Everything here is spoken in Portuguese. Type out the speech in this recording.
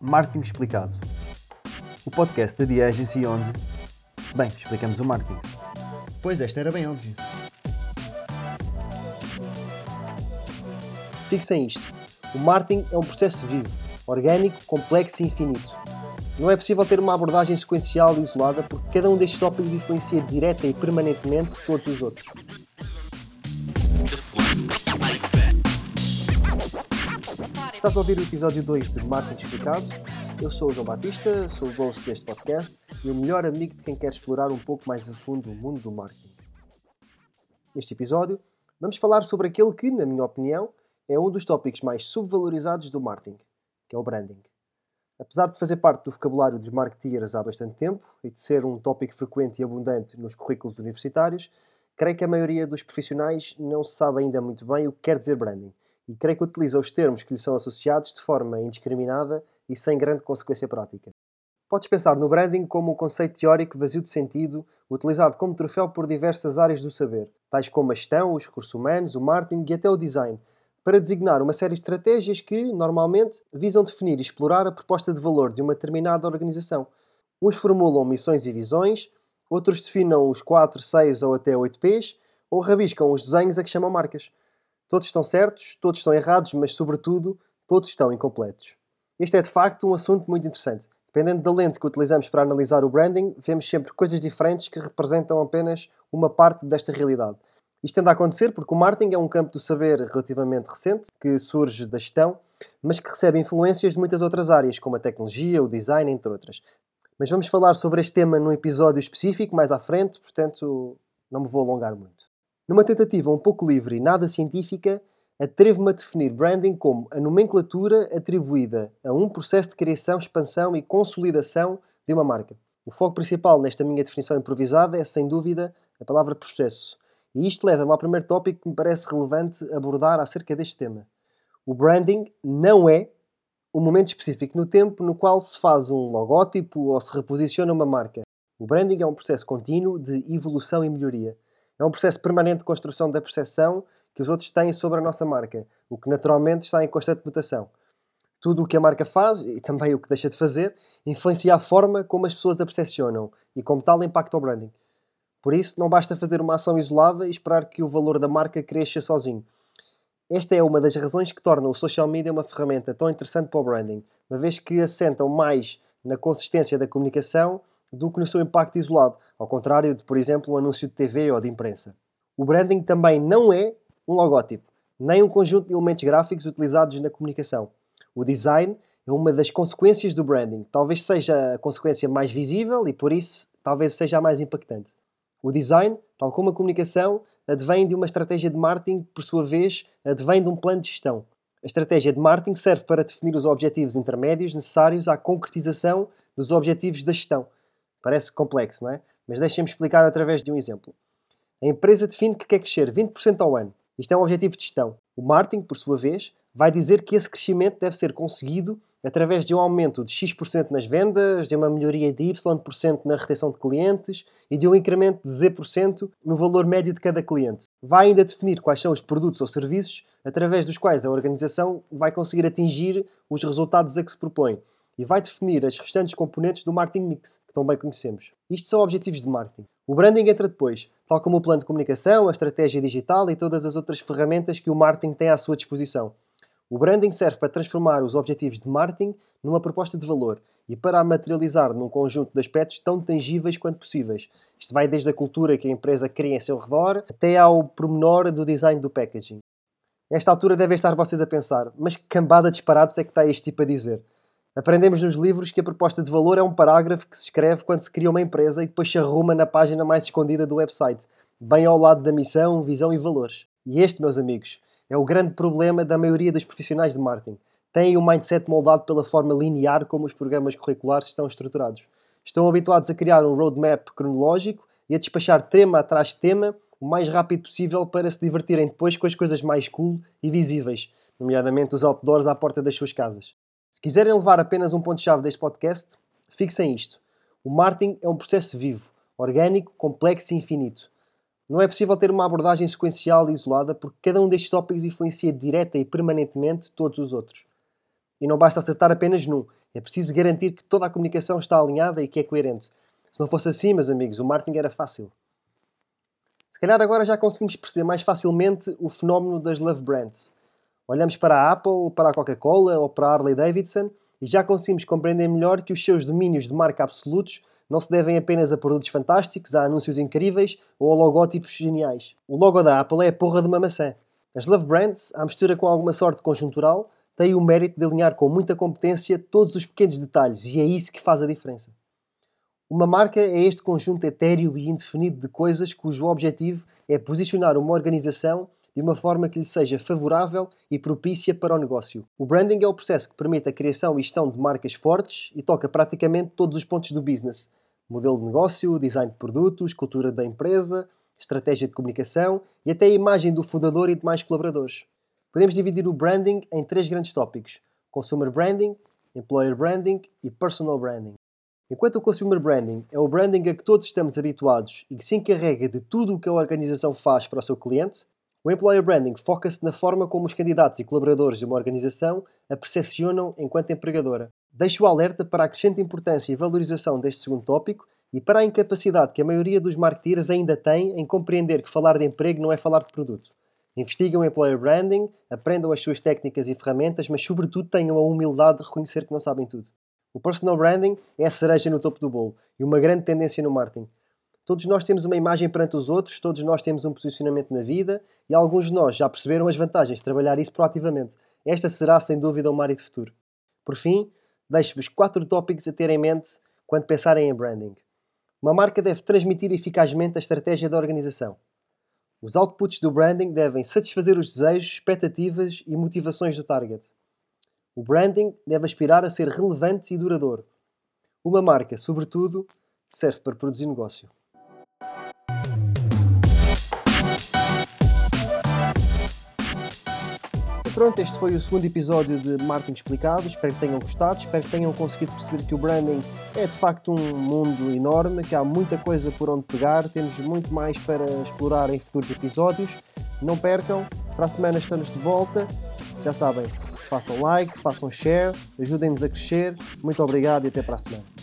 Marketing Explicado. O podcast da The Agency onde, bem, explicamos o marketing. Pois esta era bem óbvio. Fixem isto. O marketing é um processo vivo, orgânico, complexo e infinito. Não é possível ter uma abordagem sequencial e isolada porque cada um destes tópicos influencia direta e permanentemente todos os outros. Estás a ouvir o episódio 2 de Marketing Explicado? Eu sou o João Batista, sou o host deste podcast e o melhor amigo de quem quer explorar um pouco mais a fundo o mundo do marketing. Neste episódio, vamos falar sobre aquele que, na minha opinião, é um dos tópicos mais subvalorizados do marketing, que é o branding. Apesar de fazer parte do vocabulário dos marketeers há bastante tempo e de ser um tópico frequente e abundante nos currículos universitários, creio que a maioria dos profissionais não sabe ainda muito bem o que quer dizer branding e creio que utiliza os termos que lhe são associados de forma indiscriminada e sem grande consequência prática. Podes pensar no branding como um conceito teórico vazio de sentido, utilizado como troféu por diversas áreas do saber, tais como a gestão, os recursos humanos, o marketing e até o design, para designar uma série de estratégias que, normalmente, visam definir e explorar a proposta de valor de uma determinada organização. Uns formulam missões e visões, outros definam os 4, 6 ou até 8 Ps, ou rabiscam os desenhos a que chamam marcas. Todos estão certos, todos estão errados, mas, sobretudo, todos estão incompletos. Este é de facto um assunto muito interessante. Dependendo da lente que utilizamos para analisar o branding, vemos sempre coisas diferentes que representam apenas uma parte desta realidade. Isto tende a acontecer porque o marketing é um campo do saber relativamente recente, que surge da gestão, mas que recebe influências de muitas outras áreas, como a tecnologia, o design, entre outras. Mas vamos falar sobre este tema num episódio específico mais à frente, portanto não me vou alongar muito. Numa tentativa um pouco livre e nada científica, atrevo-me a definir branding como a nomenclatura atribuída a um processo de criação, expansão e consolidação de uma marca. O foco principal nesta minha definição improvisada é, sem dúvida, a palavra processo. E isto leva-me ao primeiro tópico que me parece relevante abordar acerca deste tema. O branding não é um momento específico no tempo no qual se faz um logótipo ou se reposiciona uma marca. O branding é um processo contínuo de evolução e melhoria. É um processo permanente de construção da percepção que os outros têm sobre a nossa marca, o que naturalmente está em constante mutação. Tudo o que a marca faz, e também o que deixa de fazer, influencia a forma como as pessoas a percepcionam e, como tal, impacta o branding. Por isso, não basta fazer uma ação isolada e esperar que o valor da marca cresça sozinho. Esta é uma das razões que torna o social media uma ferramenta tão interessante para o branding, uma vez que assentam mais na consistência da comunicação do que no seu impacto isolado, ao contrário de, por exemplo, um anúncio de TV ou de imprensa. O branding também não é um logótipo, nem um conjunto de elementos gráficos utilizados na comunicação. O design é uma das consequências do branding, talvez seja a consequência mais visível e, por isso, talvez seja a mais impactante. O design, tal como a comunicação, advém de uma estratégia de marketing, por sua vez, advém de um plano de gestão. A estratégia de marketing serve para definir os objetivos intermédios necessários à concretização dos objetivos da gestão. Parece complexo, não é? Mas deixem-me explicar através de um exemplo. A empresa define que quer crescer 20% ao ano. Isto é um objetivo de gestão. O marketing, por sua vez, vai dizer que esse crescimento deve ser conseguido através de um aumento de X% nas vendas, de uma melhoria de Y% na retenção de clientes e de um incremento de Z% no valor médio de cada cliente. Vai ainda definir quais são os produtos ou serviços através dos quais a organização vai conseguir atingir os resultados a que se propõe e vai definir as restantes componentes do marketing mix, que tão bem conhecemos. Isto são objetivos de marketing. O branding entra depois, tal como o plano de comunicação, a estratégia digital e todas as outras ferramentas que o marketing tem à sua disposição. O branding serve para transformar os objetivos de marketing numa proposta de valor e para a materializar num conjunto de aspectos tão tangíveis quanto possíveis. Isto vai desde a cultura que a empresa cria em seu redor até ao pormenor do design do packaging. Nesta altura devem estar vocês a pensar, mas que cambada de disparados é que está este tipo a dizer? Aprendemos nos livros que a proposta de valor é um parágrafo que se escreve quando se cria uma empresa e depois se arruma na página mais escondida do website, bem ao lado da missão, visão e valores. E este, meus amigos, é o grande problema da maioria dos profissionais de marketing. Têm o um mindset moldado pela forma linear como os programas curriculares estão estruturados. Estão habituados a criar um roadmap cronológico e a despachar tema atrás de tema o mais rápido possível para se divertirem depois com as coisas mais cool e visíveis, nomeadamente os outdoors à porta das suas casas. Se quiserem levar apenas um ponto-chave deste podcast, fixem isto. O marketing é um processo vivo, orgânico, complexo e infinito. Não é possível ter uma abordagem sequencial e isolada porque cada um destes tópicos influencia direta e permanentemente todos os outros. E não basta acertar apenas num, é preciso garantir que toda a comunicação está alinhada e que é coerente. Se não fosse assim, meus amigos, o marketing era fácil. Se calhar agora já conseguimos perceber mais facilmente o fenómeno das love brands. Olhamos para a Apple, para a Coca-Cola ou para a Harley Davidson e já conseguimos compreender melhor que os seus domínios de marca absolutos não se devem apenas a produtos fantásticos, a anúncios incríveis ou a logótipos geniais. O logo da Apple é a porra de uma maçã. As love brands, à mistura com alguma sorte conjuntural, têm o mérito de alinhar com muita competência todos os pequenos detalhes e é isso que faz a diferença. Uma marca é este conjunto etéreo e indefinido de coisas cujo objetivo é posicionar uma organização de uma forma que lhe seja favorável e propícia para o negócio. O branding é o processo que permite a criação e gestão de marcas fortes e toca praticamente todos os pontos do business, modelo de negócio, design de produtos, cultura da empresa, estratégia de comunicação e até a imagem do fundador e demais colaboradores. Podemos dividir o branding em três grandes tópicos: consumer branding, employer branding e personal branding. Enquanto o consumer branding é o branding a que todos estamos habituados e que se encarrega de tudo o que a organização faz para o seu cliente, o employer branding foca-se na forma como os candidatos e colaboradores de uma organização a percepcionam enquanto empregadora. Deixo o alerta para a crescente importância e valorização deste segundo tópico e para a incapacidade que a maioria dos marketeers ainda tem em compreender que falar de emprego não é falar de produto. Investigam employer branding, aprendam as suas técnicas e ferramentas, mas sobretudo tenham a humildade de reconhecer que não sabem tudo. O personal branding é a cereja no topo do bolo e uma grande tendência no marketing. Todos nós temos uma imagem perante os outros, todos nós temos um posicionamento na vida e alguns de nós já perceberam as vantagens de trabalhar isso proativamente. Esta será, sem dúvida, uma área de futuro. Por fim, deixo-vos quatro tópicos a ter em mente quando pensarem em branding. Uma marca deve transmitir eficazmente a estratégia da organização. Os outputs do branding devem satisfazer os desejos, expectativas e motivações do target. O branding deve aspirar a ser relevante e duradouro. Uma marca, sobretudo, serve para produzir negócio. Pronto, este foi o segundo episódio de Marketing Explicado. Espero que tenham gostado, espero que tenham conseguido perceber que o branding é de facto um mundo enorme, que há muita coisa por onde pegar, temos muito mais para explorar em futuros episódios. Não percam, para a semana estamos de volta. Já sabem, façam like, façam share, ajudem-nos a crescer. Muito obrigado e até para a semana.